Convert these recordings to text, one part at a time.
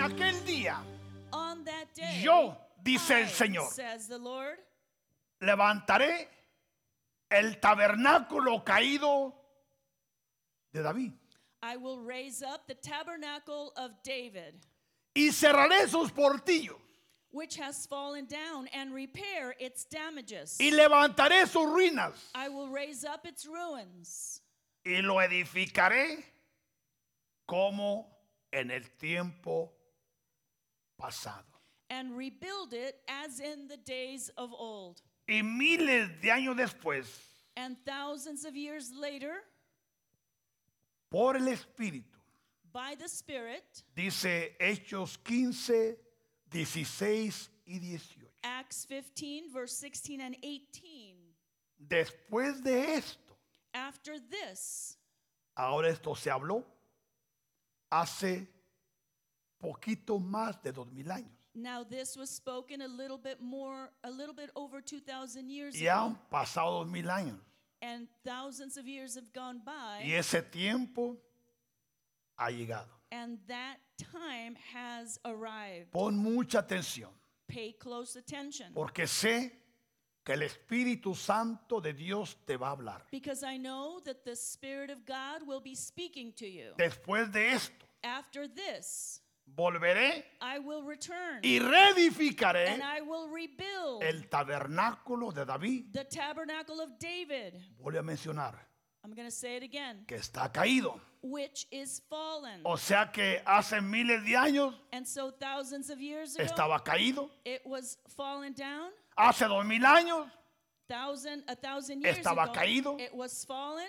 En aquel día On that day, Yo, dice I, el Señor. says the Lord, levantaré el tabernáculo caído de David I will raise up the tabernacle of David, y cerraré sus portillos which has fallen down, and repair its damages. y levantaré sus ruinas I will raise up its ruins, y lo edificaré como en el tiempo pasado. and rebuild it as in the days of old. Y miles de años después, And thousands of years later, por el Espíritu, by the Spirit, dice Hechos 15, 16 y 18. Acts 15, verse 16 and 18. Después de esto, After this, ahora esto se habló hace poquito más de dos mil años. now this was spoken a little bit more, a little bit over 2,000 years Y ago. han pasado dos mil años. And thousands of years have gone by. Y ese tiempo ha llegado. And that time has arrived. Pon mucha atención, Pay close attention. porque sé que el Espíritu Santo de Dios te va a hablar. Because I know that the Spirit of God will be speaking to you. Después de esto, After this, volveré I will return y reedificaré and I will rebuild el tabernáculo de David. the tabernacle of David. Voy a mencionar I'm to say it again. que está caído. Which is fallen. O sea que hace miles de años And so thousands of years ago, estaba caído. it was fallen down. Hace dos mil años Thousand, a thousand years Estaba ago, caído. it was fallen.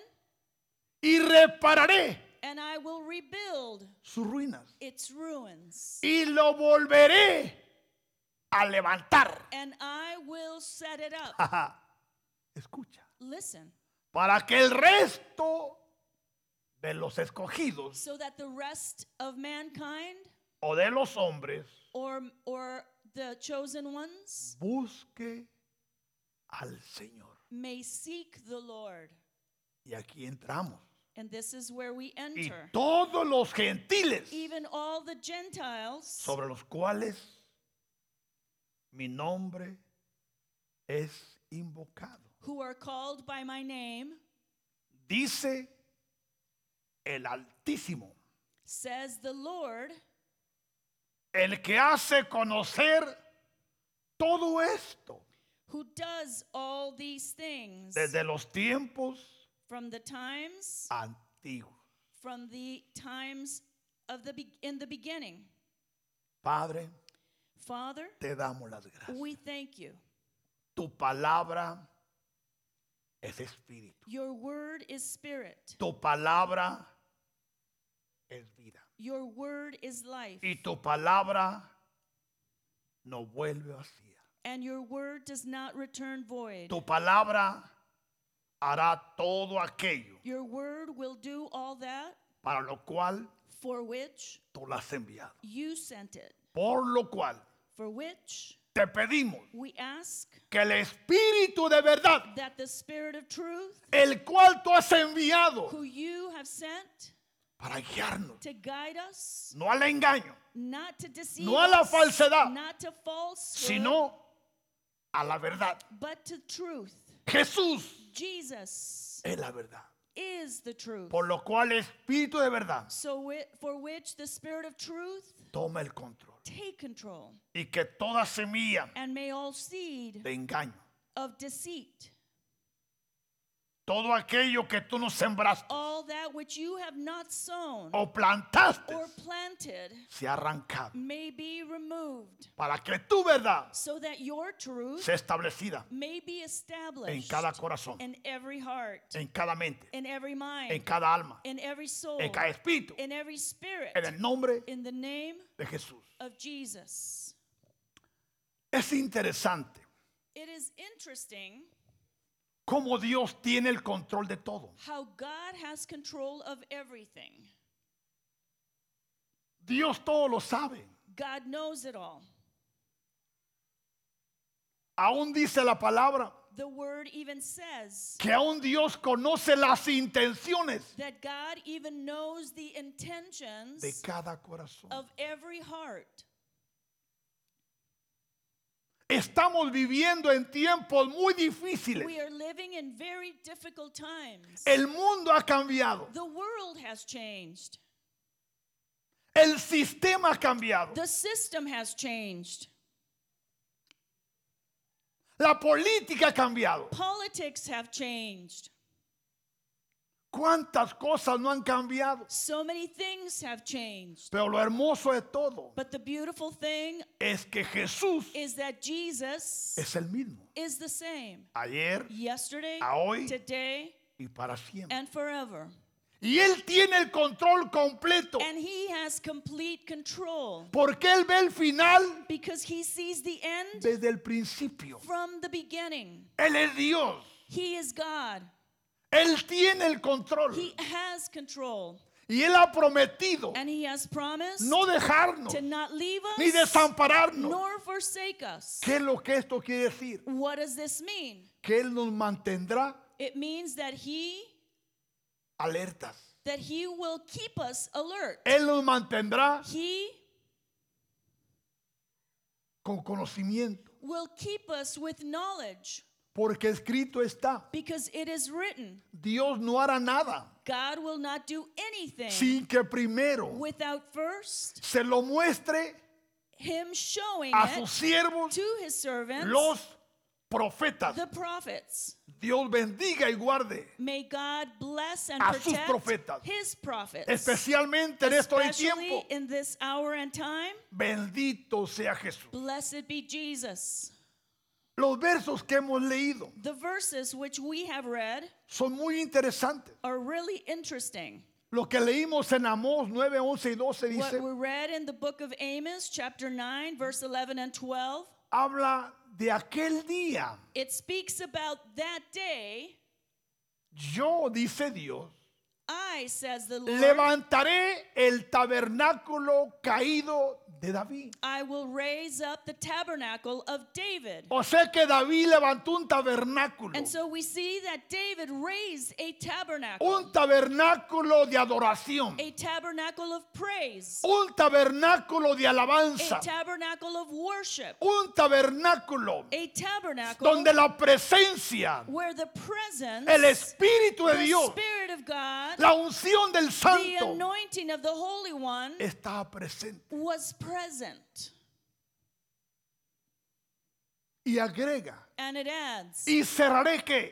y repararé And I will rebuild sus ruinas its ruins. y lo volveré a levantar. And I will set it up. Escucha. Listen. Para que el resto de los escogidos So that the rest of mankind o de los hombres or, or the chosen ones busque al Señor. may seek the Lord. Y aquí entramos. And this is where we Y enter. todos los gentiles Even all the Gentiles sobre los cuales mi nombre es invocado. who are called by my name, Dice el Altísimo, says the Lord, el que hace conocer todo esto who does all these things desde los tiempos from the times antiguos. from the times of the be- in the beginning. Padre, Father, te damos las gracias. we thank you. Tu palabra es espíritu. Your word is spirit. Tu palabra es vida. Your word is life. Y tu palabra no vuelve vacía. And your word does not return void. Tu palabra hará todo aquello Your word will do all that para lo cual for which tú la has enviado. you sent it. Por lo cual For which te pedimos we ask que el espíritu de verdad, that the spirit of truth, el cual tú has enviado who you have sent para guiarnos, to guide us, no al engaño, not to deceive No a la us, falsedad, not to falsehood, sino a la verdad. but to truth. Jesús Jesus es la verdad. is the truth. Por lo cual el espíritu de verdad So wi- for which the spirit of truth toma el control. take control, Y que toda semilla and may all seed de engaño, of deceit, todo aquello que tú no sembraste all that which you have not sown o plantaste, or planted, se arrancado may be removed, para que tu verdad so that your truth sea establecida may be en established cada corazón, in every heart, en cada mente, in every en mind, cada alma, in every soul, en cada espíritu, in every spirit, en el nombre in the name de Jesús. of Jesus. Es interesante It is interesting cómo Dios tiene el control de todo. how God has control of everything. Dios todo lo sabe. God knows it all. Aún dice la palabra The word even says que aún Dios conoce las intenciones that God even knows the intentions de cada corazón. of every heart. Estamos viviendo en tiempos muy difíciles. We are living in very difficult times. El mundo ha cambiado. The world has changed. El sistema ha cambiado. The system has changed. La política ha cambiado. Politics have changed. ¿Cuántas cosas no han cambiado? So many things have changed. Pero lo hermoso de todo But the beautiful thing es que Jesús is that Jesus es el mismo. is the same Ayer yesterday, A hoy. today, y para siempre. and forever. Y Él tiene el control completo. And he has complete control Porque Él ve el final because he sees the end desde el principio. from the beginning. Él es Dios. He is God. Él tiene el control. He has control. Y Él ha prometido And he has promised no dejarnos to not leave ni us desampararnos. nor forsake us. ¿Qué es lo que esto quiere decir? What does this mean? Que Él nos mantendrá It means that he alertas. that he will keep us alert. Él nos mantendrá He con conocimiento. will keep us with knowledge Porque escrito está, because it is written, Dios no hará nada God will not do anything sin que primero without first se lo muestre him showing a sus siervos, to his servants, los profetas. the prophets. Dios bendiga y guarde, May God bless and A sus profetas. his prophets. especialmente en esto de Especially tiempo. in this hour and time, Bendito sea Jesús. blessed be Jesus. Los versos que hemos leído The verses which we have read son muy interesantes. are really interesting. Lo que leímos en Amós 9, 11 y 12 What dice, we read in the book of Amos, chapter 9, verse 11 and 12, habla de aquel día. it speaks about that day. Yo, dice Dios, I, says the Lord, levantaré el tabernáculo caído de David. I will raise up the tabernacle of David. O sea que David levantó un tabernáculo, And so we see that David raised a tabernacle, un tabernáculo de adoración, a tabernacle of praise, un tabernáculo de a alabanza, tabernacle of worship, un tabernáculo a tabernacle donde la presencia, where the presence, el Espíritu de the Dios, Spirit of God, la unción del the Santo anointing of the Holy One estaba presente. was present. Y agrega, And it adds, y cerraré que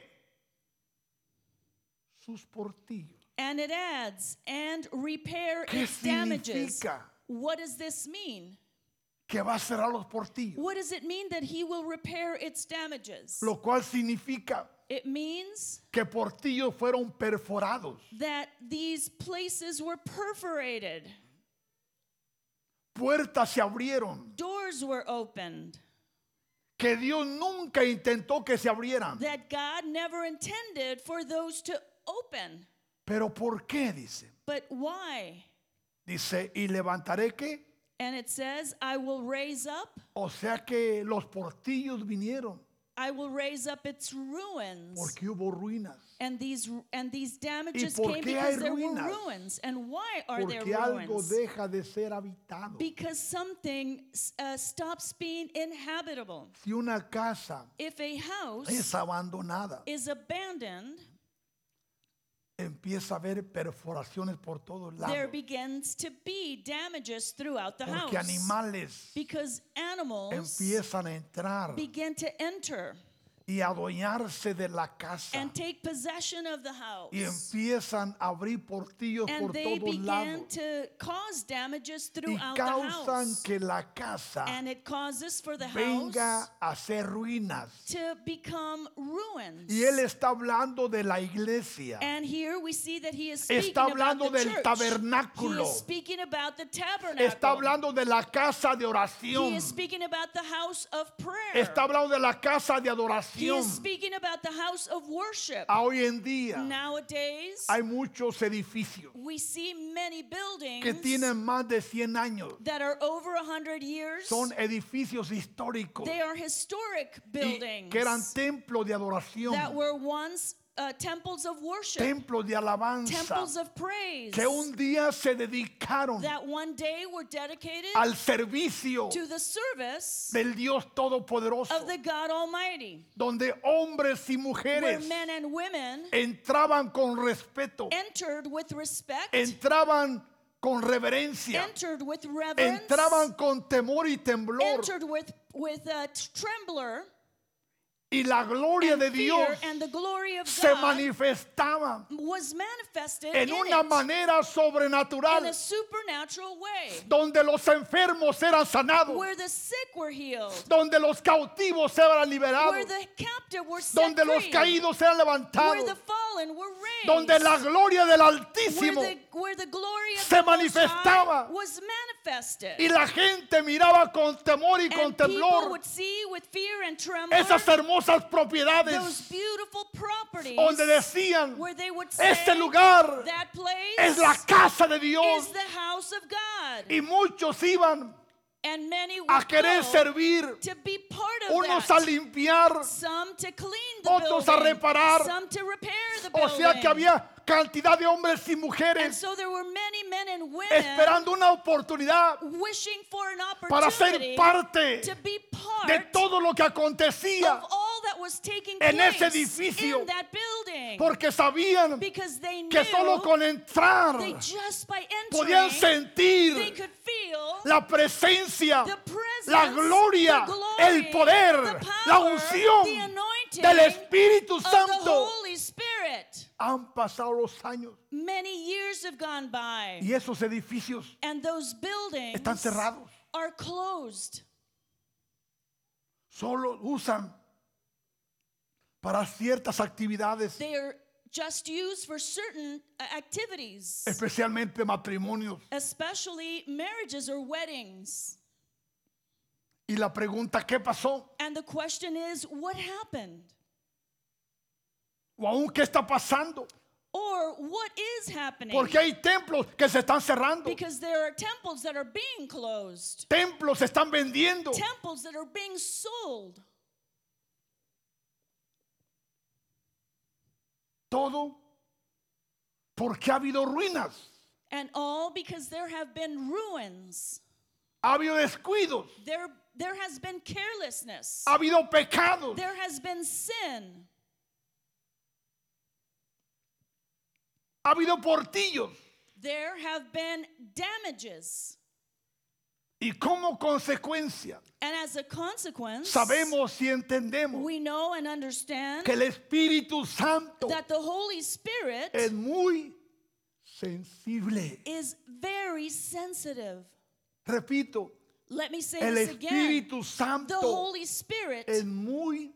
sus portillos. and it adds, and repair ¿Qué its damages. What does this mean? que va a cerrar los portillos? What does it mean that he will repair its damages? Lo cual significa It means que portillos fueron perforados, that these places were perforated, puertas se abrieron, doors were opened, que Dios nunca intentó que se abrieran. that God never intended for those to open. Pero ¿por qué? Dice. But why? Dice, y levantaré que, And it says, I will raise up, o sea que los portillos vinieron I will raise up its ruins. porque hubo ruinas. And these and these damages came because there were ruins. And why are there Porque algo ruins? deja de ser habitado. Because something uh, stops being inhabitable. Si una casa If a house is abandoned, empieza a haber perforaciones por todos there lados. begins to be damages throughout the Porque house. animales Because animals empiezan a entrar begin to enter y adueñarse de la casa. and take possession of the house. Y empiezan a abrir portillos And por they todos lados. to cause damages Y the causan house. que la casa And it causes for the venga house a ser ruinas. to become ruins. Y él está hablando de la iglesia. And here we see that he is speaking Está about hablando the del church. tabernáculo. He is speaking about the tabernacle. Está hablando de la casa de he oración. is speaking about the house of prayer. Está hablando de la casa de he adoración. is speaking about the house of worship. A hoy en día Nowadays, hay muchos edificios we see many buildings que tienen más de 100 años. that are over a hundred years. Son edificios históricos they are historic y buildings que eran templos de adoración, that were once uh, temples of worship, templos de alabanza, temples of praise, que un día se dedicaron that one day were dedicated al servicio to the service del Dios Todopoderoso, of the God Almighty, donde hombres y where mujeres men and women entraban con respeto, entered with respect, entraban con reverencia, entered with reverence, entraban con temor y temblor entered with with a t- trembler, y la gloria de Dios and the glory of se God manifestaba was manifested en in una manera sobrenatural donde los enfermos eran sanados, where the sick were healed, donde los cautivos eran where liberados, the captive were set donde los caídos eran where levantados, the fallen were raised, donde la gloria del Altísimo where the glory of se the manifestaba. was manifested. y la gente miraba con temor y con and temblor would see with fear and tremor esas hermosas propiedades those beautiful properties donde decían, where they would say este lugar that place es la casa de is Dios the house of God. y muchos iban and many would a querer servir, to be part of unos that. a limpiar, some to clean the otros a reparar. some to repair the o sea que había cantidad de hombres y mujeres so there were many men and women esperando una oportunidad para ser parte de todo lo que acontecía en ese edificio. porque sabían que solo con entrar podían sentir la presencia, la gloria, el poder, la unción del Espíritu Santo. Han pasado los años Many years have gone by, y esos edificios and those buildings están cerrados. are closed. Solo usan para ciertas actividades, They are just used for certain uh, activities, especialmente matrimonios. especially marriages or weddings. Y la pregunta, ¿qué pasó? And the question is, what happened? O aún, ¿qué está pasando? Or what is happening? Porque hay templos que se están cerrando. Because there are temples that are being closed, Templos se están vendiendo. temples that are being sold. Todo porque ha habido ruinas, And all because there have been ruins. ha habido descuidos, There, there has been carelessness. ha habido pecados. There has been sin. Ha habido portillos. There have been damages. Y como consecuencia, And as a consequence, sabemos y entendemos we know and understand que el Espíritu Santo that the Holy Spirit es muy sensible. is very sensitive. Repito, Let me say el this again. Espíritu The Holy Spirit es muy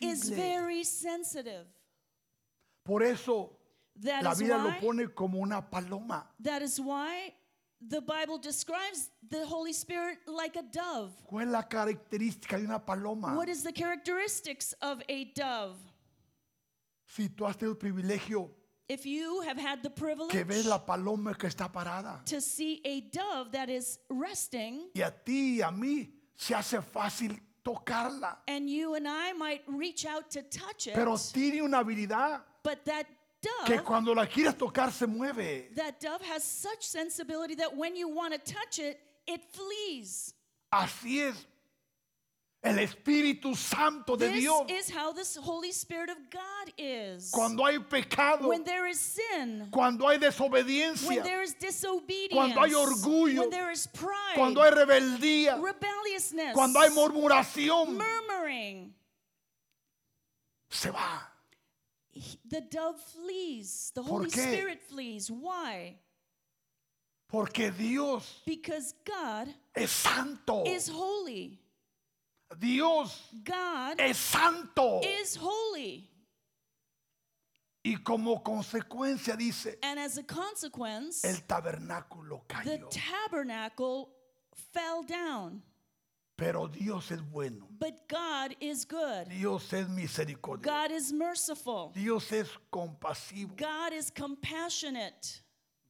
is very sensitive. Por eso That la is Biblia lo why pone como una paloma. that is why the Bible describes the Holy Spirit like a dove. ¿Cuál es la característica de una paloma? What is the characteristics of a dove? Si tú has tenido el privilegio If you have had the privilege que ves la paloma que está parada to see a dove that is resting, y a ti y a mí se hace fácil tocarla, and you and I might reach out to touch it, pero tiene una habilidad but that que dove, cuando la quieres tocar se mueve. that dove has such sensibility that when you want to touch it, it flees. Así es el Espíritu Santo de This Dios. is how this Holy Spirit of God is. Cuando hay pecado, when there is sin, cuando hay when desobediencia, there is disobedience, Cuando hay orgullo, when there is pride, cuando hay rebeldía, rebelliousness, cuando hay murmuración, murmuring, se va. he- the dove flees. The ¿Por Holy qué? Spirit flees. Why? Porque Dios Because God es santo. is holy. Dios God es santo. is holy. Y como consecuencia dice, And as a consequence, el tabernáculo the cayó. tabernacle fell down. Pero Dios es bueno. But God is good. Dios es misericordioso. God is merciful. Dios es compasivo. God is compassionate.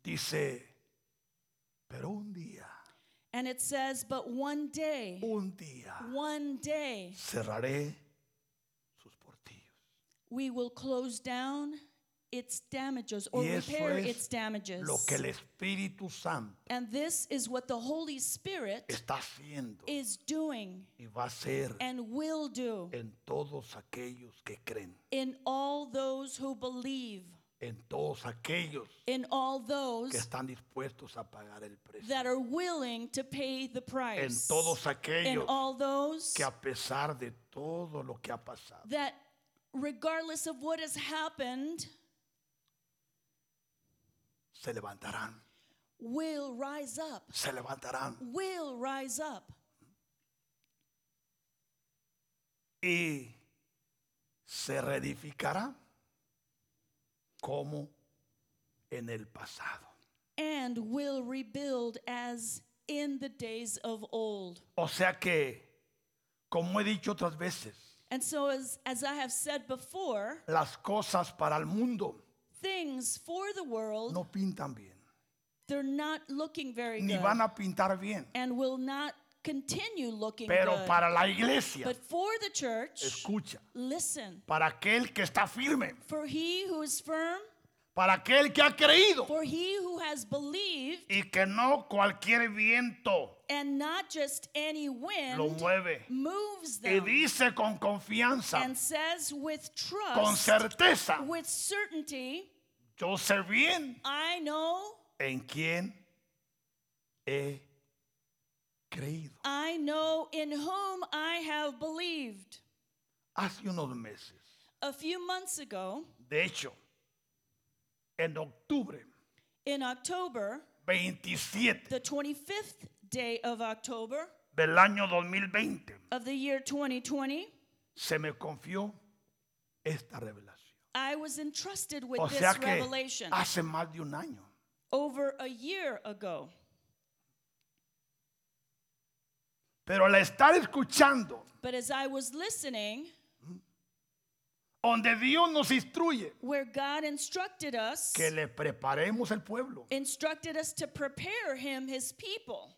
Dice, pero un día, And it says, but one day, un día one day, cerraré sus portillos. we will close down its damages or repair its damages. lo que el Espíritu Santo And this is what the Holy Spirit está haciendo is doing y va a hacer and will do en todos aquellos que creen, in all those who believe, en todos aquellos in all que those están dispuestos a pagar el precio, that are willing to pay the en price, todos aquellos all those que a pesar de todo lo que ha pasado, that, regardless of what has happened, se levantarán, will rise up, se levantarán. Will rise up. y se reedificará como en el pasado. and will rebuild as in the days of old. O sea que, como he dicho otras veces, And so, as, as I have said before, las cosas para el mundo things for the world, no pintan bien, they're not looking very ni good van a pintar bien, and will not continue looking pero good. para la iglesia, But for the church, escucha, listen, para aquel que está firme, for he who is firm, para aquel que ha creído for he who has believed, y que no cualquier viento and not just any lo wind mueve. moves Y them, dice con confianza, and says with con trust, certeza, with certainty, yo sé bien I know en quién he creído. I know in whom I have believed. Hace unos meses, A few months ago, de hecho, en octubre in October, 27 the 25th day of October del año 2020, of the year 2020, se me confió esta revelación. I was entrusted with O this sea que revelation hace más de un año. over a year ago. Pero al estar escuchando, But as I was listening, donde Dios nos instruye where God instructed us, que le preparemos el pueblo. instructed us to prepare him his people.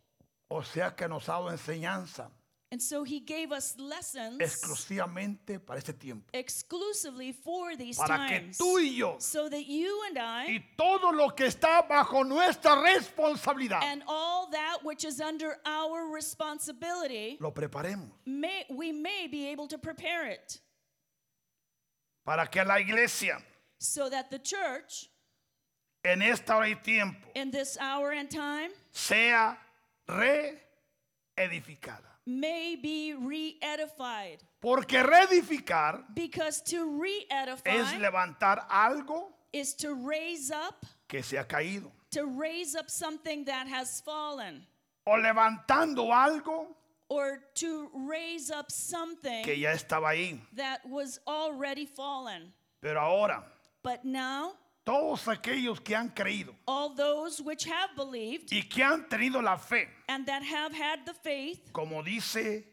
O sea que nos ha dado enseñanza And so he gave us lessons exclusivamente para este tiempo. exclusively for these Para que times. tú y yo So that you and I y todo lo que está bajo nuestra responsabilidad and all that which is under our responsibility, lo preparemos. may, we may be able to prepare it Para que la iglesia so that the church en esta hora y tiempo in this hour and time sea reedificada. May be re-edified. Porque reedificar Because to re-edify es levantar algo is to raise up, que se ha caído. to raise up something that has fallen, O levantando algo or to raise up something que ya estaba ahí. that was already fallen. Pero ahora, But now, todos aquellos que han creído all those which have believed y que han tenido la fe, and that have had the faith, como dice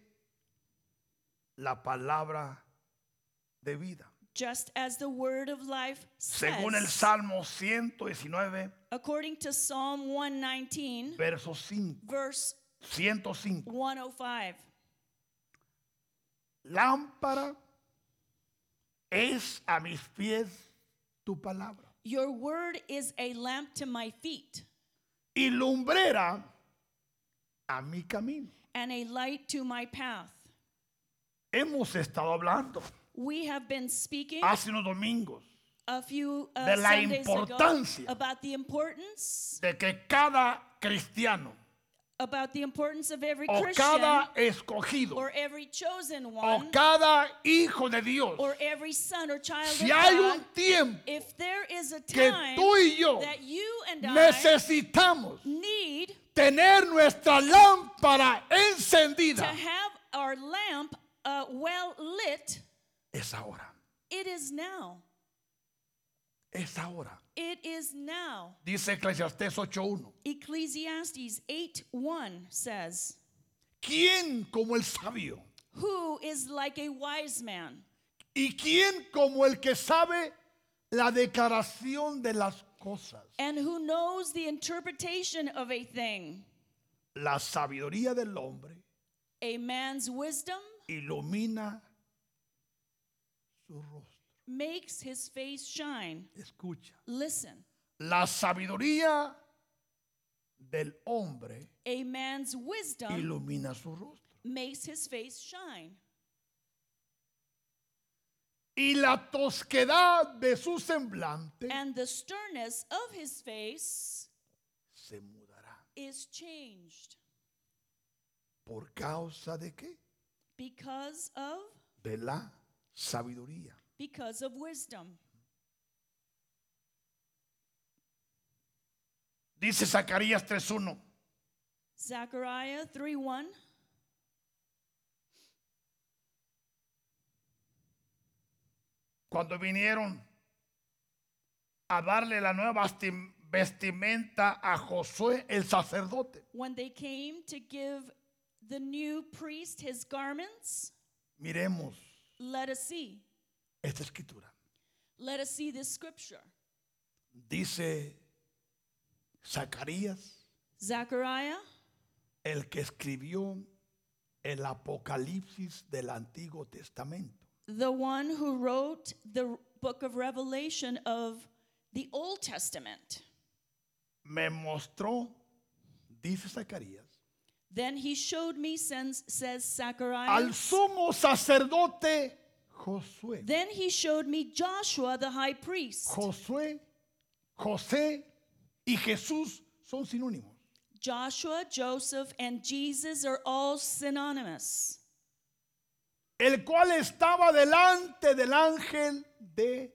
la palabra de vida. just as the word of life Según el Salmo 119, according to Psalm 119, verso 5, verse 105. 105. Lámpara es a mis pies tu palabra Your word is a lamp to my feet y lumbrera a mi camino. and a light to my path. Hemos estado hablando We have been speaking hace unos domingos a few uh, de la Sundays ago importancia about the importance de que cada cristiano about the importance of every o Christian cada escogido or every chosen o one cada hijo de Dios, or every son or child si of hay God, un tiempo if there is a que time tú y yo that you and I necesitamos need tener nuestra lámpara to have our lamp uh, well lit, es ahora. it is now. es ahora. It is now. Dice Eclesiastés 8.1. Ecclesiastes 8 1 says, ¿Quién como el sabio? Who is like a wise man? ¿Y quién como el que sabe la declaración de las cosas? And who knows the interpretation of a thing? La sabiduría del hombre A man's wisdom ilumina su rostro. Makes his face shine. Escucha. Listen, La sabiduría del hombre a man's wisdom ilumina su rostro. makes his face shine. Y la tosquedad de su semblante And the sternness of his face se mudará. is changed ¿Por causa de qué? because of De la sabiduría. Because of wisdom. Dice Zacarías 3.1. Zechariah 3 1. Cuando vinieron a darle la nueva vesti- vestimenta a Josué el sacerdote. When they came to give the new priest his garments, Miremos let us see. Esta escritura. Let us see this scripture. Dice Zacarías, Zechariah, el que escribió el Apocalipsis del Antiguo Testamento. the one who wrote the book of Revelation of the Old Testament. Me mostró, dice Zacarías, Then he showed me, says Zechariah. al sumo sacerdote Josué. Then he showed me Joshua the high priest. Josué, José y Jesús son sinónimos. Joshua, Joseph, and Jesus are all synonymous. El cual estaba delante del ángel de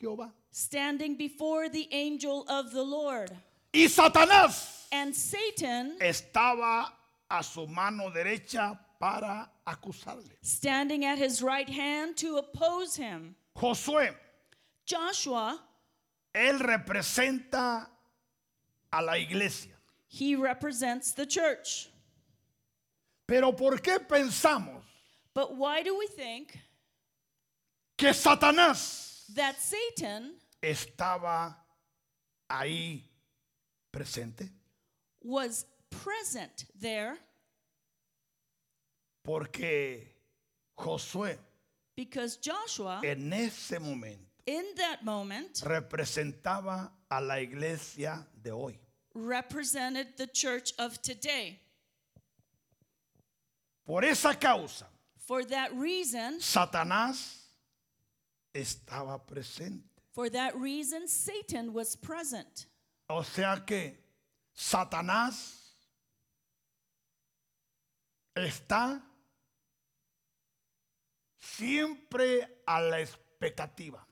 Jehová. Standing before the angel of the Lord. Y Satanás And Satan estaba a su mano derecha para acusarle. standing at his right hand to oppose him. Josué, Joshua, él representa a la iglesia. he represents the church. Pero ¿por qué pensamos But why do we think que Satanás that Satan estaba ahí presente? was present there? Porque Josué Because Joshua, en ese momento in that moment, representaba a la iglesia de hoy. represented the church of today. Por esa causa, For that reason, Satanás estaba presente. for that reason, Satan was present. O sea que Satanás está siempre a la expectativa,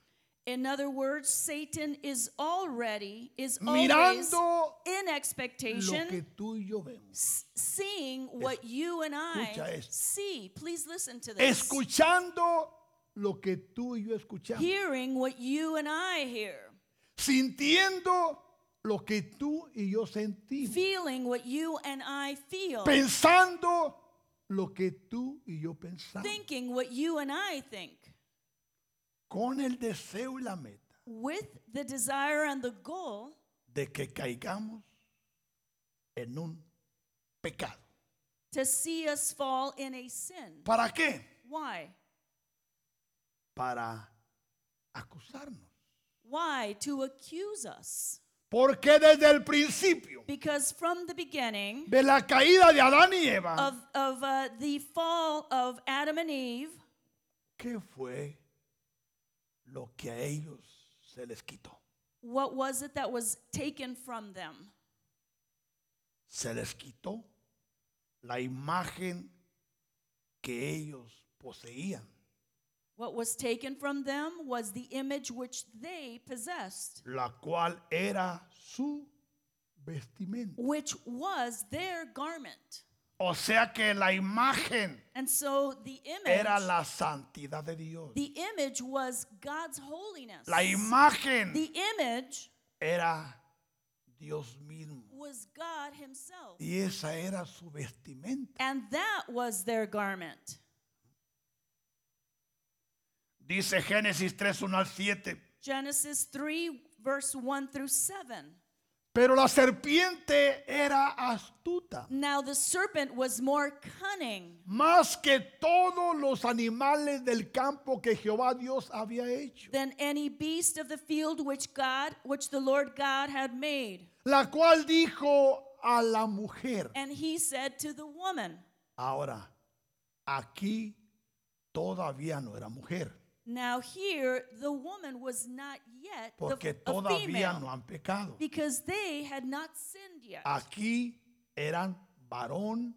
In other words, Satan is already, is always mirando in lo expectation, que tú y yo vemos, s- seeing what you and Escucha I esto. see. Please listen to this. escuchando lo que tú y yo escuchamos, Hearing what you and I hear. sintiendo lo que tú y yo sentimos, Feeling what you and I feel. pensando lo que tú y yo pensamos, Thinking what you and I think. con el deseo y la meta With the desire and the goal de que caigamos en un pecado. to see us fall in a sin. ¿Para qué? Why? Para acusarnos. Why? To accuse us. Porque desde el principio Because from the beginning de la caída de Adán y Eva, of, of uh, the fall of Adam and Eve, ¿qué fue lo que a ellos se les quitó? what was it that was taken from them? Se les quitó la imagen que ellos poseían. What was taken from them was the image which they possessed, la cual era su vestimenta. which was their garment. O sea que la imagen And so the image, era la santidad de Dios. the image was God's holiness. La imagen The image era Dios mismo. was God Himself. Y esa era su vestimenta. And that was their garment. Dice Génesis 3, 1 al 7. Genesis 3, verse 1 through 7. Pero la serpiente era astuta, Now the serpent was more cunning más que todos los animales del campo que Jehová Dios había hecho. than any beast of the field which God, which the Lord God had made. La cual dijo a la mujer. And he said to the woman, Ahora, aquí todavía no era mujer, Now here the woman was not yet porque a todavía female, no han pecado. because they had not sinned yet. Aquí eran varón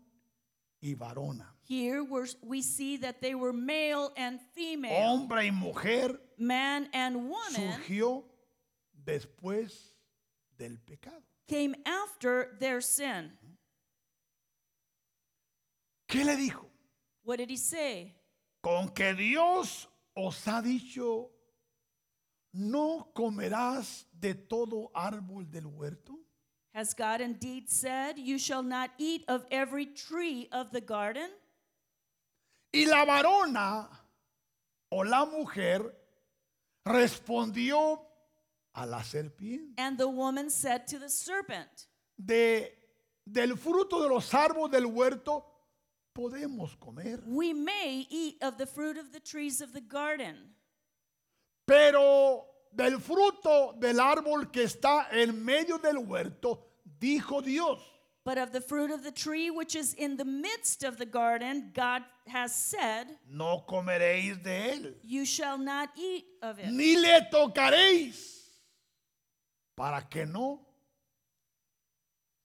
y varona, Here we're, we see that they were male and female, hombre y mujer man and woman surgió después del pecado. came after their sin. ¿Qué le dijo? What did he say? Con que Dios os ha dicho, no comerás de todo árbol del huerto. Has God indeed said, You shall not eat of every tree of the garden? Y la varona o la mujer respondió a la serpiente. And the woman said to the serpent, De, del fruto de los árboles del huerto podemos comer. We may eat of the fruit of the trees of the garden, Pero del fruto del árbol que está en medio del huerto, dijo Dios, but of the fruit of the tree which is in the midst of the garden, God has said, no comeréis de él, You shall not eat of it, ni le tocaréis, para que no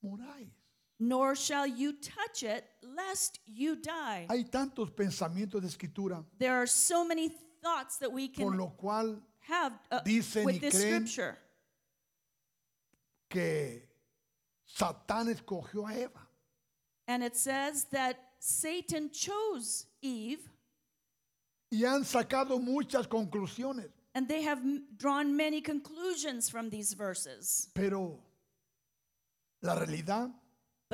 muráis. Nor shall you touch it, lest you die. Hay tantos pensamientos de escritura, There are so many thoughts that we por can lo cual have uh, dicen y with this creen scripture. que Satán escogió a Eva. And it says that Satan chose Eve, Y han sacado muchas conclusiones, and they have m- drawn many conclusions from these verses. pero la realidad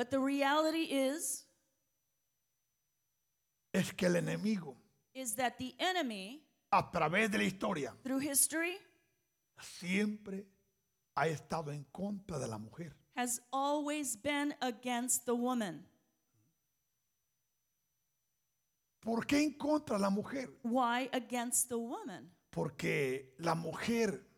But the reality is es que el enemigo, is that the enemy a través de la historia, through history siempre ha estado en contra de la mujer. has always been against the woman. ¿Por qué en contra de la mujer? Why against the woman? Porque la mujer,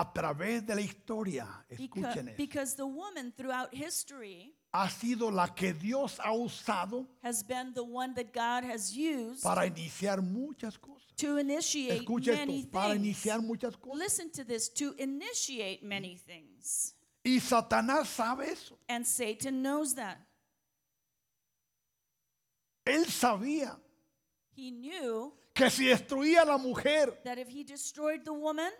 a través de la historia, escuchen esto, because the woman throughout history ha sido la que Dios ha usado has been the one that God has used para iniciar muchas cosas. to initiate Escuche many esto, para things. iniciar muchas cosas. Listen to this to initiate many things. Y Satanás sabe eso. And Satan knows that. Él sabía He knew que si destruía a la mujer, that if he destroyed the woman,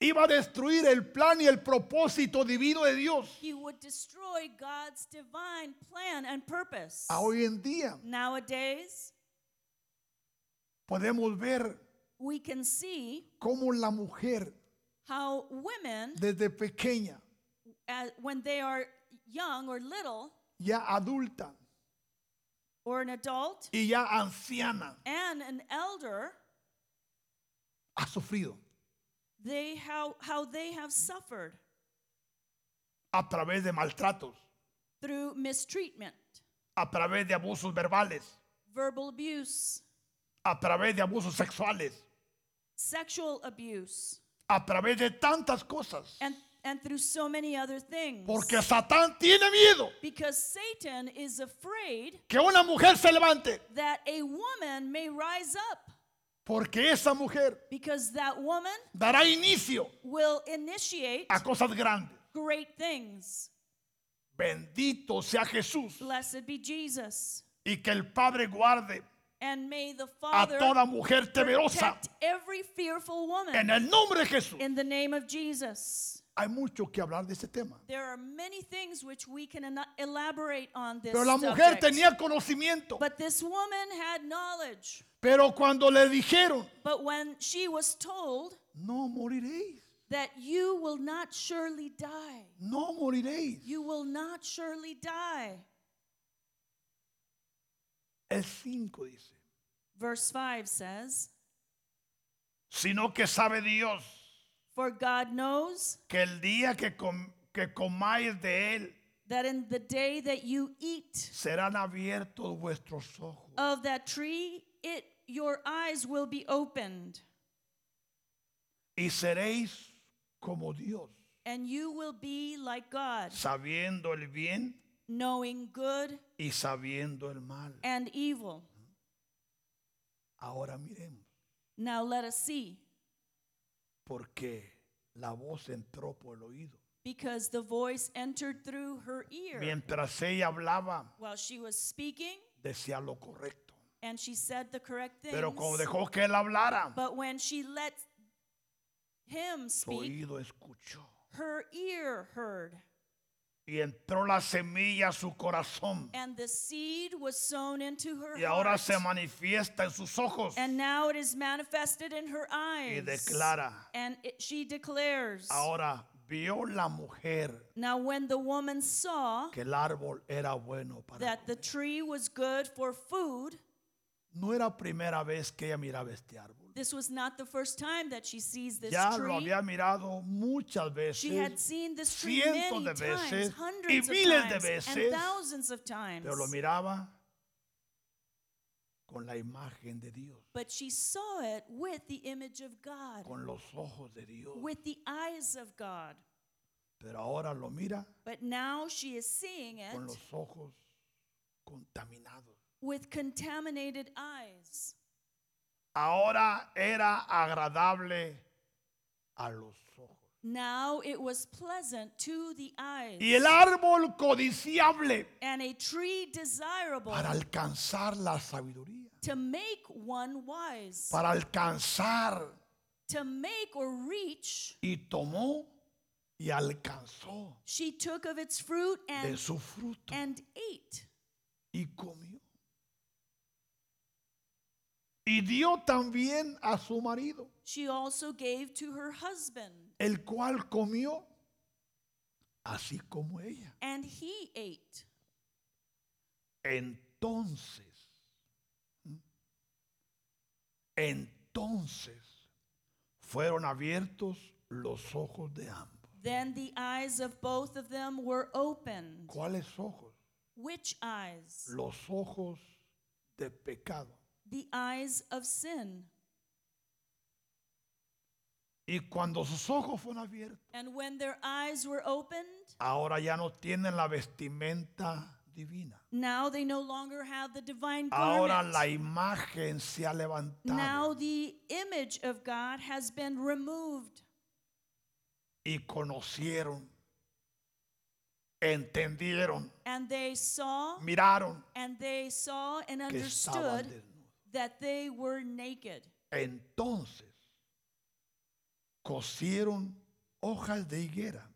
iba a destruir el plan y el propósito divino de Dios. he would destroy God's divine plan and purpose. A hoy en día Nowadays, podemos ver we can see cómo la mujer how women, desde pequeña, when they are young or little, ya adulta or an adult, y ya anciana, and an elder, ha sufrido they how, how they have suffered a través de maltratos, through mistreatment, a través de abusos verbales, verbal abuse, a través de abusos sexuales, sexual abuse, a través de tantas cosas. and, and through so many other things. Porque Satán tiene miedo. Because Satan is afraid que una mujer se levante. that a woman may rise up Porque esa mujer because that woman dará inicio will initiate a cosas grandes. great things. Bendito sea Jesús. Blessed be Jesus. Y que el Padre guarde And may the a Father toda mujer temerosa protect every fearful woman en el nombre de Jesús. in the name of Jesus. Hay mucho que hablar de este tema. There are many things which we can elaborate on this Pero la mujer subject. tenía conocimiento. But this woman had knowledge. Pero cuando le dijeron, But when she was told no moriréis, that you will not surely die, no moriréis. you will not surely die. El 5 dice, Verse 5 says, sino que sabe Dios For God knows que el día que, com- que comáis de él that in the day that you eat serán abiertos vuestros ojos of that tree, it your eyes will be opened, y seréis como Dios, and you will be like God, sabiendo el bien knowing good y sabiendo el mal. and evil. Ahora miremos, Now let us see, porque la voz entró por el oído. because the voice entered through her ear Mientras ella hablaba, while she was speaking, decía lo correcto. and she said the correct things. Pero cuando dejó que él hablara, But when she let him su speak, oído escuchó. her ear heard, Y entró la semilla a su corazón. and the seed was sown into her Y ahora heart. se manifiesta en sus ojos. And now it is manifested in her Y eyes. declara, And it, she declares. ahora vio la mujer Now, when the woman saw que el árbol era bueno para that the tree was good for food, No era primera vez que ella miraba este árbol. This was not the first time that she sees this Ya tree. lo había mirado muchas She had seen this tree cientos many de times, veces, hundreds y of miles de times, veces, and thousands of times. pero lo miraba con la imagen de Dios, But she saw it with the image of God, con los ojos de Dios. with the eyes of God. Pero ahora lo mira But now she is seeing it con los ojos contaminados. with contaminated eyes. Ahora era agradable a los ojos. Now it was pleasant to the eyes. Y el árbol codiciable and a tree desirable para alcanzar la sabiduría, to make one wise, para alcanzar to make or reach. y tomó y alcanzó She took of its fruit de and, su fruto and ate. y comió. Y dio también a su marido, She also gave to her husband, el cual comió así como ella. and he ate. Entonces, ¿m? entonces fueron abiertos los ojos de ambos. Then the eyes of both of them were opened. ¿Cuáles ojos? Which eyes? Los ojos de pecado. The eyes of sin. Y cuando sus ojos fueron abiertos, And when their eyes were opened, ahora ya no tienen la vestimenta divina. now they no longer have the divine Ahora garment. la imagen se ha levantado Now the image of God has been removed. y conocieron, entendieron, And they saw miraron and they saw and que estaban understood desnudos. That they were naked. Entonces cosieron hojas de higuera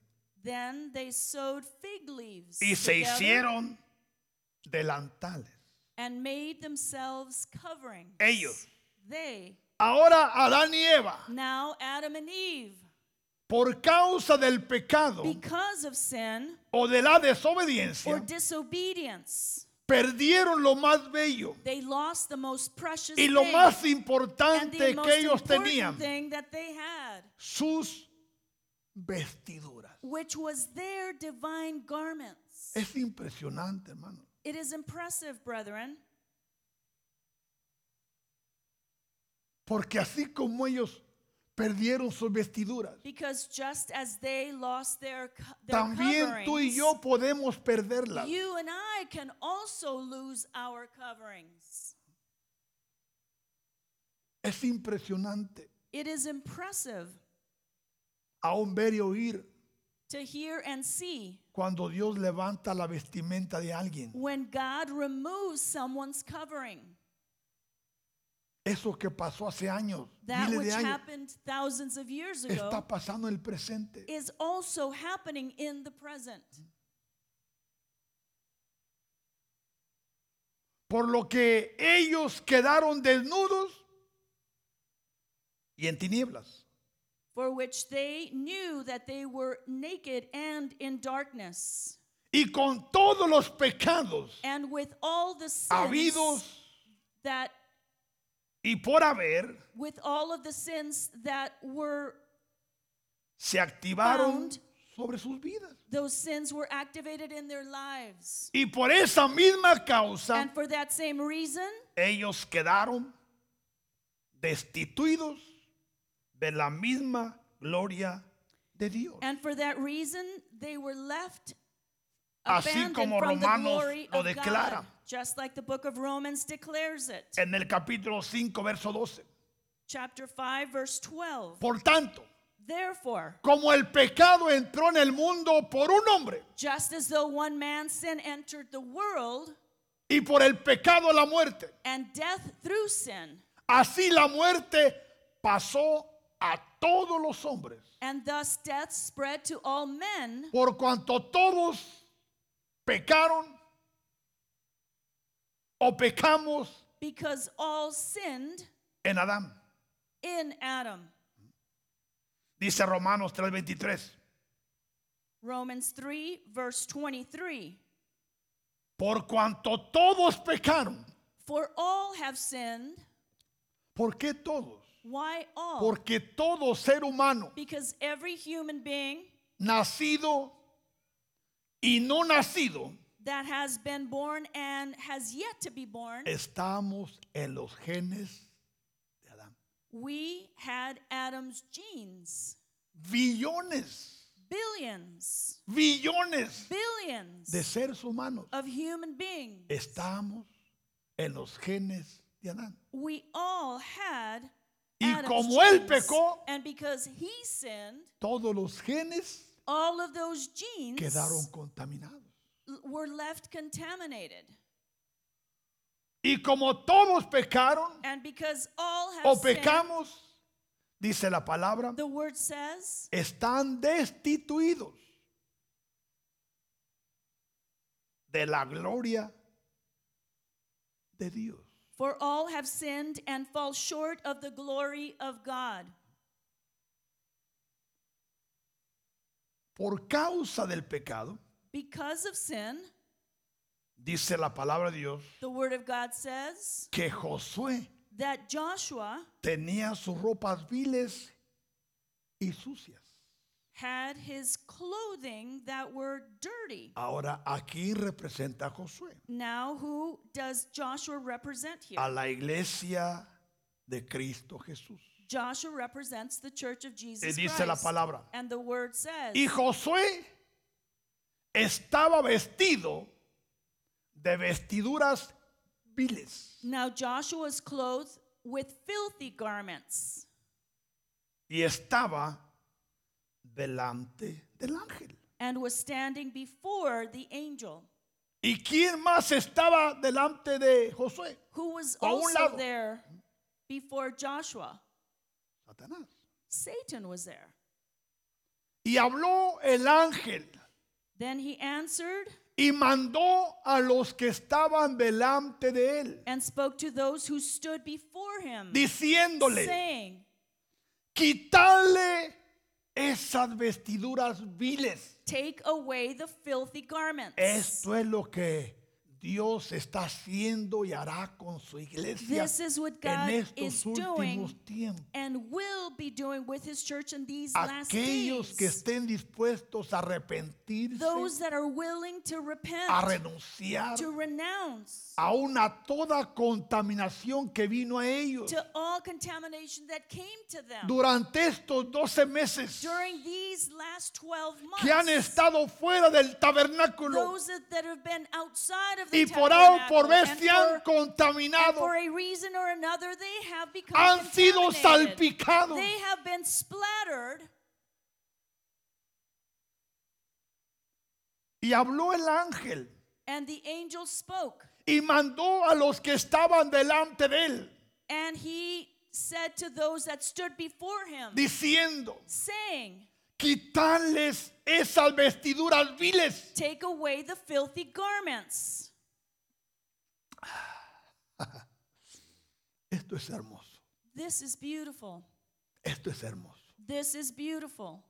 Then they sewed fig leaves y se together hicieron delantales. and made themselves coverings. Ellos. They. Ahora Adán y Eva, Now Adam and Eve, por causa del pecado because of sin o de la or desobediencia, disobedience, perdieron lo más bello they lost the most precious y lo thing más and importante the que ellos important tenían, thing that they had, sus vestiduras. which was their divine garments. Es impresionante, hermano. It is impressive, brethren, Porque así como ellos perdieron sus vestiduras, because just as they lost their, their también tú y yo podemos perderlas. you and I can also lose our coverings. Es impresionante It is impressive aún ver y oír to hear and see cuando Dios levanta la vestimenta de alguien. when God removes someone's covering. Eso que pasó hace años, That miles which de años, happened thousands of years ago está pasando en el presente. is also happening in the present. Por lo que ellos quedaron desnudos y en tinieblas. For which they knew that they were naked and in darkness. Y con todos los pecados And with all the sins habidos that y por haber, with all of the sins that were se activaron Found. sobre sus vidas. those sins were activated in their lives. Y por esa misma causa, And for that same reason, ellos quedaron destituidos de la misma gloria de Dios. and for that reason, they were left Así como Romanos lo declara. Just like the book of Romans declares it. En el capítulo 5, verso 12. Chapter 5, verse 12. Por tanto, Therefore, como el pecado entró en el mundo por un hombre just as though one man's sin entered the world, y por el pecado la muerte, and death through sin, así la muerte pasó a todos los hombres, and thus death spread to all men, por cuanto todos pecaron o pecamos because all sinned en Adán. in Adam. Dice Romanos 3:23. Romans 3, verse 23. Por cuanto todos pecaron. For all have sinned. ¿Por qué todos? Why all? Porque todo ser humano, because every human being nacido y no nacido, that has been born and has yet to be born, estamos en los genes de Adán. we had Adam's genes. Billones, Billions, billones billions de seres humanos. of human beings. Estamos en los genes de Adán. We all had Y Adam's como él genes. pecó, and because he sinned, todos los genes all of those genes quedaron contaminados. were left contaminated. Y como todos pecaron And because all have o sinned, pecamos, dice la palabra, the word says, están destituidos de la gloria de Dios. For all have sinned and fall short of the glory of God. Por causa del pecado, Because of sin, dice la palabra de Dios, the word of God says que Josué that Joshua tenía sus ropas viles y sucias. had his clothing that were dirty. Ahora aquí representa a Josué, Now, who does Joshua represent here? a la iglesia de Cristo Jesús. Joshua represents the church of Y Jesus dice Christ. la palabra. And the word says, Y Josué estaba vestido de vestiduras viles Now Joshua was clothed with filthy garments y estaba delante del ángel. and was standing before the angel, ¿Y quién más estaba delante de Josué? who was also there before Joshua. Satanás. Satan was there. Y habló el ángel Then he answered y mandó a los que estaban delante de él, and spoke to those who stood before him, diciéndole, saying, quitarle esas vestiduras viles. Take away the filthy garments. Esto es lo que Dios está haciendo y hará con su iglesia This is what en God estos is últimos doing tiempos. and will be doing with his church in these last Aquellos que days. estén dispuestos a arrepentirse, Those that are willing to repent, a renunciar to renounce, aún a toda contaminación que vino a ellos to all contamination that came to them durante estos 12 meses during these last 12 months. que han estado fuera del tabernáculo Those that, that have been outside of the y por A o por B se han contaminado, han sido salpicados. They have been splattered. Y habló el ángel And the angel spoke y mandó a los que estaban delante de él, And he said to those that stood before him, diciendo, saying, quitarles esas vestiduras viles. Take away the filthy garments. Esto es hermoso, This is beautiful. esto es hermoso. This is beautiful.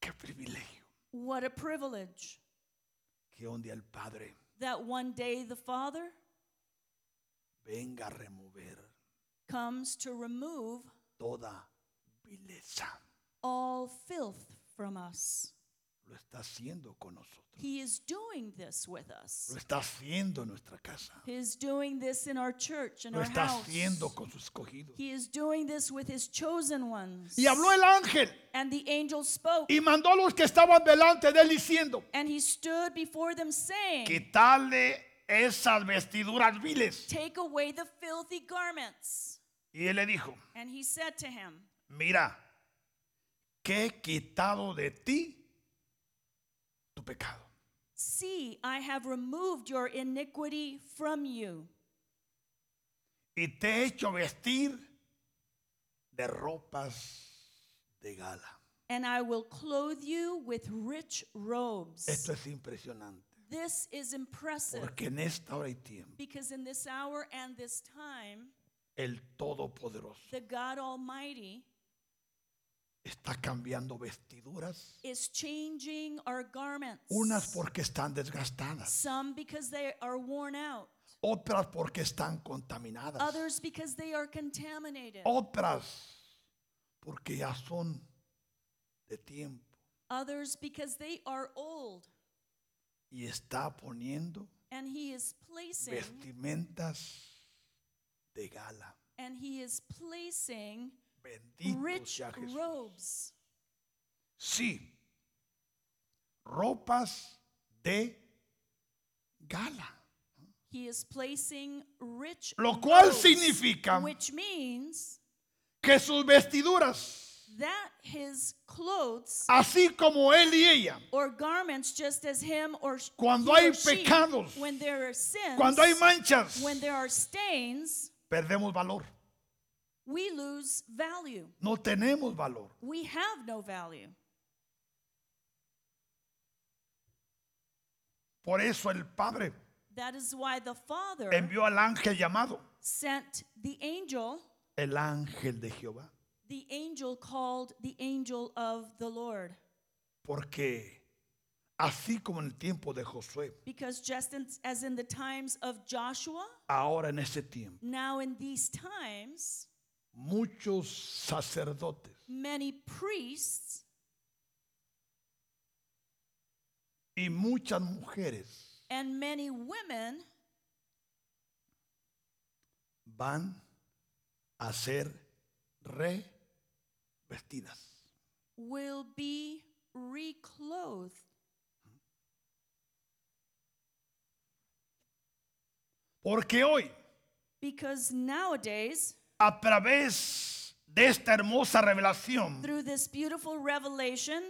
Qué privilegio What a privilege que un día el Padre that one day the Father venga a remover comes to remove toda vileza. all filth from us. Lo está haciendo con nosotros. He is doing this with Lo us. está haciendo en nuestra casa. He is doing this in our church, in Lo our está house. haciendo con sus escogidos. He is doing this with his chosen ones. Y habló el ángel And the angel spoke, y mandó a los que estaban delante de él diciendo, and he stood before them, saying, quitarle esas vestiduras viles. Take away the filthy garments. Y él le dijo, And he said to him, mira, que he quitado de ti tu pecado. See, I have removed your iniquity from you, Y te he hecho vestir de ropas de gala. and I will clothe you with rich robes. Esto es impresionante. This is impressive Porque en esta hora y tiempo, because in this hour and this time, el Todopoderoso the God Almighty está cambiando vestiduras. is changing our garments. Unas porque están desgastadas. Some because they are worn out, Otras porque están contaminadas. others because they are contaminated, Otras porque ya son de tiempo. others because they are old. Y está poniendo And He is placing, vestimentas de gala. and He is placing Bendito rich sea Jesús. robes. Sí, ropas de gala. He is placing rich Lo cual robes, significa which means Que sus vestiduras, that his clothes así como él y ella, or garments just as him or Cuando or hay she, pecados, when there are sins cuando hay manchas, when there are stains perdemos valor. We lose value. No tenemos valor. we have no value. Por eso el Padre that is why the father envió al ángel llamado. sent the angel. El ángel de Jehová. the angel called the angel of the lord. Porque así como en el tiempo de Josué, because just as in the times of joshua ahora en ese tiempo, now in these times muchos sacerdotes many priests y muchas mujeres and many women van a ser revestidas. will be reclothed Porque hoy, because nowadays a través de esta hermosa revelación, through this beautiful revelation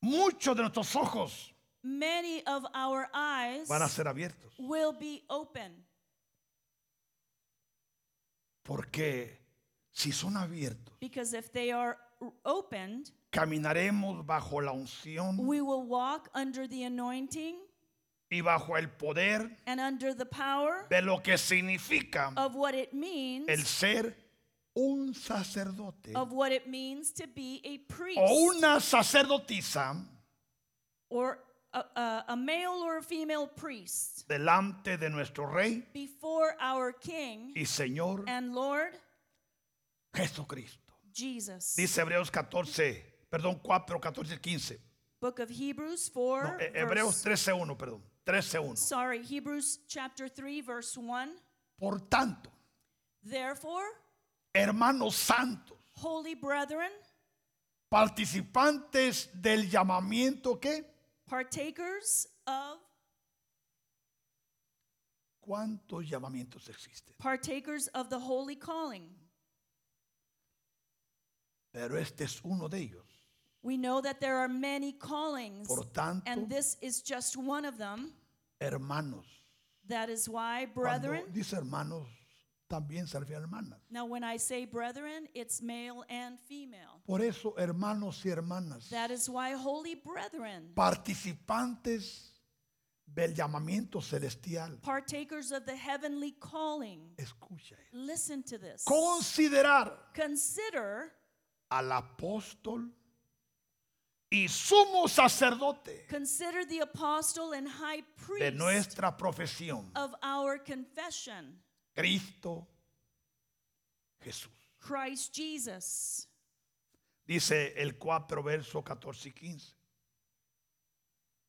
muchos de nuestros ojos many of our eyes van a ser abiertos. will be open Porque si son abiertos, because if they are opened caminaremos bajo la unción we will walk under the anointing y bajo el poder and under the power de lo que significa of what it means el ser un sacerdote of what it means to be a priest o una sacerdotisa or a, a, a male or a female priest delante de nuestro Rey before our King y Señor and Lord Jesucristo. Jesus. Dice Hebreos 14, perdón, 4, 14, 15. Book of Hebrews 4. No, eh, Hebreos verse- 13, 1, perdón. 13, 1. sorry, Hebrews chapter 3, verse 1. Por tanto, Therefore, hermanos santos, holy brethren, participantes del llamamiento que, partakers of ¿cuántos llamamientos existen? partakers of the holy calling. Pero este es uno de ellos. We know that there are many callings, Por tanto, and this is just one of them. hermanos. That is why, brethren, dice hermanos, también se refiere a hermanas. Now, when I say brethren, it's male and female. Por eso, hermanos y hermanas, That is why, holy brethren, participantes del llamamiento celestial, partakers of the heavenly calling, escucha, listen to this. considerar Consider, al apóstol y sumo sacerdote consider the apostle and high de priest nuestra profesión, of our confession, Cristo Jesús. Christ Jesus. Dice el 4, verso 14 y 15.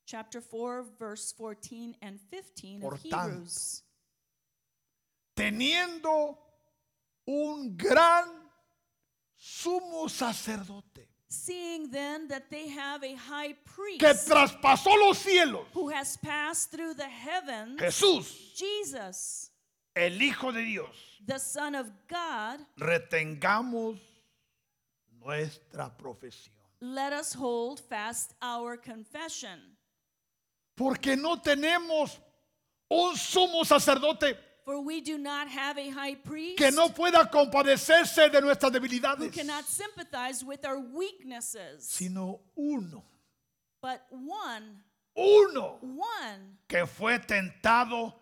Chapter 4, verse 14 and 15 Por of tanto, Hebrews. Teniendo un gran sumo sacerdote Seeing then that they have a high que priest traspasó los cielos, who has passed through the heavens, Jesús, Jesus, el Hijo de Dios, the Son of God, retengamos nuestra profesión. let us hold fast our confession. Porque no tenemos un sumo sacerdote For we do not have a high priest que no pueda compadecerse de nuestras who debilidades, cannot sympathize with our weaknesses, sino uno, but one, uno one que fue tentado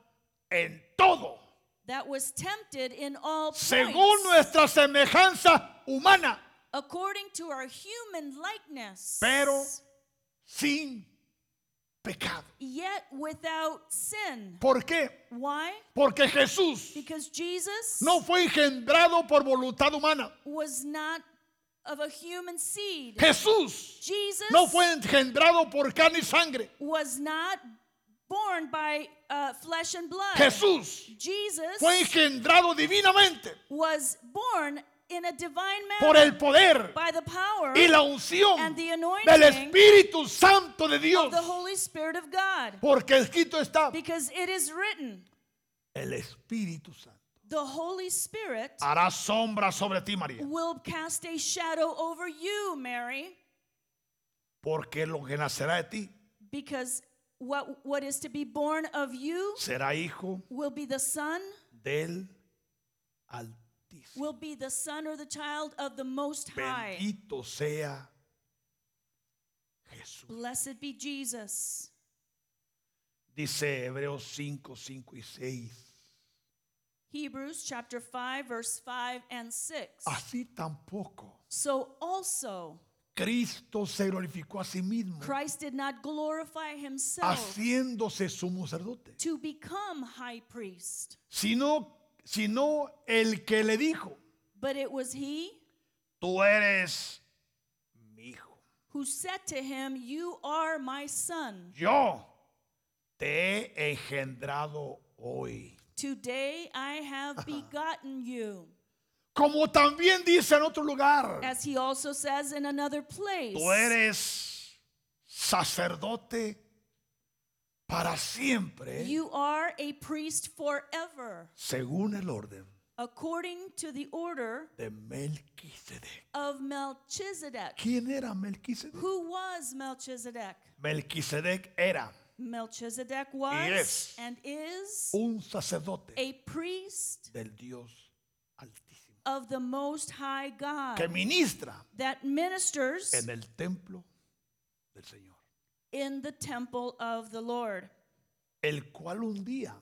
en todo, that was tempted in all según points, nuestra semejanza humana, according to our human likeness, pero sin pecado. yet without sin. ¿Por qué? Why? Porque Jesús Because Jesus no fue engendrado por voluntad humana. was not of a human seed. Jesús Jesus no fue engendrado por carne y sangre. was not born by uh, flesh and blood. Jesús Jesus fue engendrado divinamente was born in a divine por manner el poder by the power y la unción and the anointing del Espíritu Santo de Dios. of the Holy Spirit of God. Porque escrito está, Because it is written, el Espíritu Santo the Holy Spirit hará sombra sobre ti, María. will cast a shadow over you, Mary, Porque lo que nacerá de ti because what, what is to be born of you será hijo will be the son, del Altísimo. Will be the son or the child of the Most High. Bendito sea Jesús. Blessed be Jesus. Dice Hebreos 5, 5 y 6. Hebrews chapter 5, verse 5 and 6. Así tampoco So also, Cristo se glorificó a sí mismo, Christ did not glorify himself haciéndose sumo sacerdote, to become high priest, sino, sino el que le dijo, but it was he tú eres mi hijo, who said to him, You are my son. yo te he engendrado hoy. Today I have begotten you. Como también dice en otro lugar, As he also says in another place, tú eres sacerdote para siempre, You are a priest forever, según el orden according to the order de Melquisedec. of Melchizedek. ¿Quién era Melquisedec? Who was Melchizedek? Melquisedec era Melchizedek was and is un sacerdote a priest del Dios Altísimo of the Most High God que ministra that ministers en el templo del Señor, in the temple of the Lord, el cual un día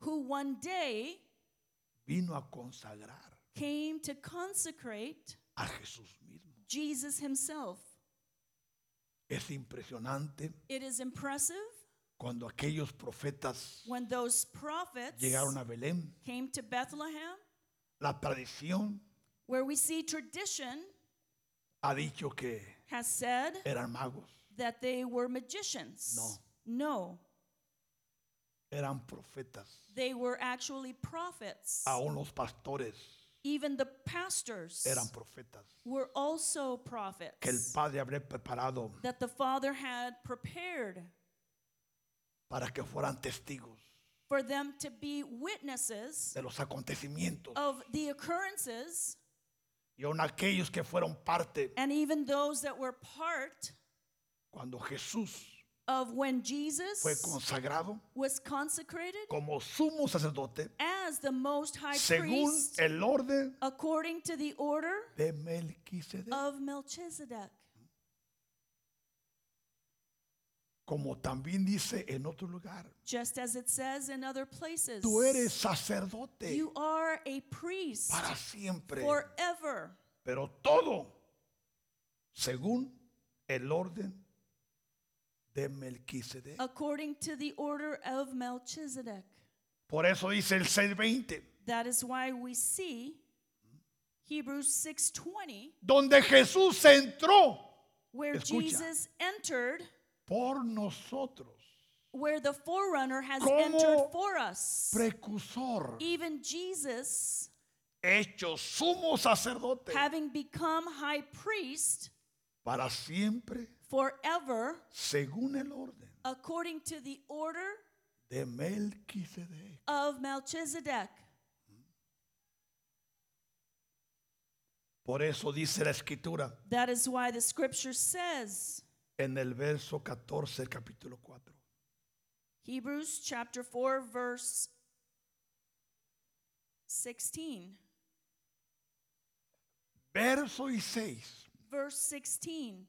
who one day vino a consagrar came to consecrate a Jesús mismo. Jesus himself. Es impresionante It is impressive cuando aquellos profetas when those prophets llegaron a Belén, came to Bethlehem, la tradición where we see tradition ha dicho que has said eran magos, that they were magicians. No. No, eran profetas. they were actually prophets. Aún los pastores Even the pastors eran profetas. were also Que el prophets Padre habría preparado that the Father had prepared para que fueran testigos for them to be witnesses de los acontecimientos. of the occurrences Y aún aquellos que fueron parte and even those that were part cuando Jesús of when fue Jesus consagrado was consecrated como sumo sacerdote as the most high según priest el orden according to the order de Melquisedec. of Melchizedek. Como también dice en otro lugar, Just as it says in other places, tú eres sacerdote you are a priest para siempre. forever, Pero todo según el orden de Melquisedec. according to the order of Melchizedek. Por eso dice el 6:20, That is why we see Hebrews 6:20 donde Jesús entró where Escucha. Jesus entered por nosotros, where the forerunner has Como entered for us. precursor, Even Jesus hecho sumo sacerdote having become high priest para siempre, forever según el orden according to the order de Melquisedec. of Melchizedek. Por eso dice la escritura That is why the scripture says, en el verso 14 del capítulo 4. Hebrews chapter 4, verse 16. Verso y 6 Verse 16.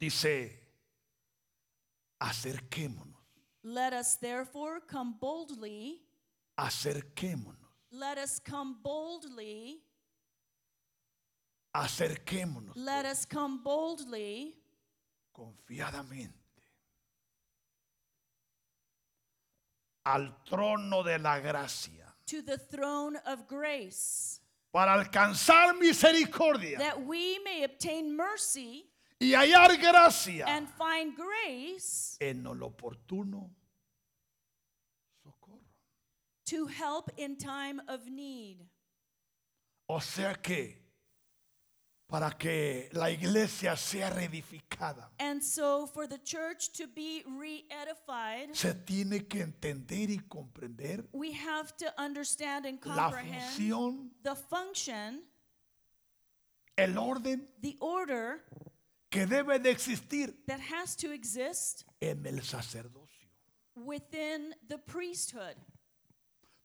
Dice, acerquémonos, Let us therefore come boldly, acerquémonos, let us come boldly, acerquémonos let us come boldly. Confiadamente. Al trono de la gracia. To the throne of grace, para alcanzar misericordia. That we may obtain mercy y hallar gracia and find grace en el oportuno socorro. to help in time of need. O sea que para que la iglesia sea reedificada, And so, for the church to be re edified, se tiene que entender y comprender we have to understand and la comprehend función, the function, el orden the order que debe de existir that has to exist en el sacerdocio. within the priesthood.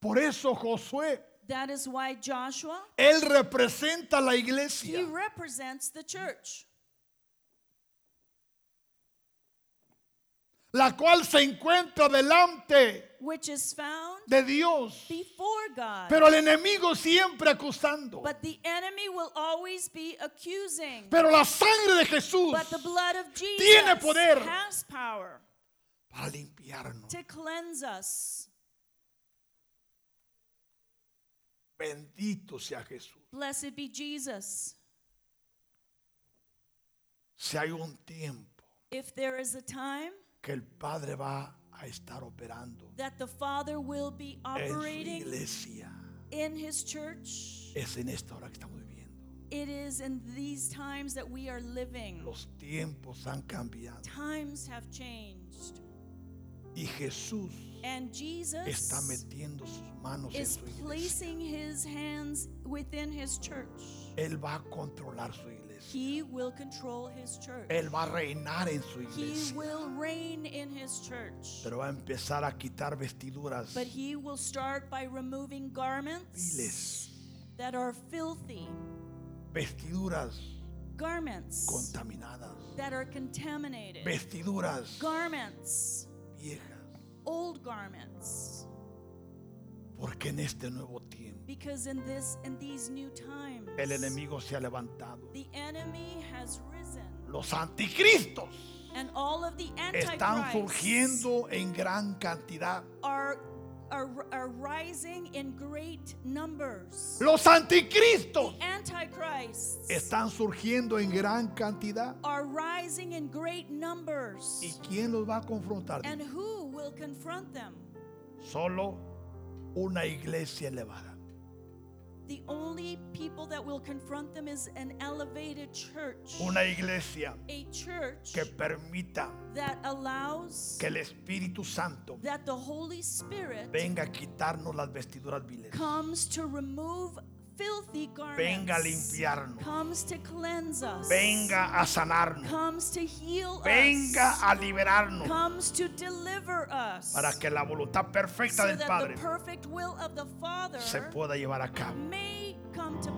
Por eso Josué, That is why Joshua, él representa la he iglesia. represents the church, la cual se encuentra delante which is found de Dios, before God. pero el enemigo siempre acusando. But the enemy will always be accusing. Pero la sangre de Jesús But the blood of Jesus Tiene poder. has power para limpiarnos. to cleanse us. Bendito sea Jesús. Blessed be Jesus. Si hay un tiempo If there is a time que el Padre va a estar operando that the Father will be en su operating iglesia, in His church, es en esta hora que estamos viviendo. it is in these times that we are living. Los tiempos han cambiado Times have changed. y Jesús And está Jesus metiendo sus manos en is su iglesia. placing His hands within His church. Él va a controlar su iglesia. He will control His church. Él va a reinar en su He iglesia. will reign in His church. Pero va a empezar a quitar vestiduras But He will start by removing garments viles, that are filthy, vestiduras garments contaminadas, that are contaminated, vestiduras garments, viejas. old garments. Porque en este nuevo tiempo Because in this in these new times, el enemigo se ha levantado. the enemy has risen, Los anticristos and all of the están surgiendo en gran cantidad. are, are are rising in great numbers. Los anticristos están surgiendo en gran cantidad. are rising in great numbers. ¿Y quién los va a confrontar? And who will confront them? Solo una iglesia elevada. The only people that will confront them is an elevated church. Una iglesia A church que permita that allows que el Espíritu Santo that the Holy Spirit venga a quitarnos las vestiduras viles. comes to remove filthy garments, venga a limpiarnos, comes to cleanse us, venga a sanarnos, comes to heal venga us, a liberarnos. Comes to deliver us, para que la voluntad perfecta so del Padre the perfect will of the Father se pueda llevar a cabo. may come to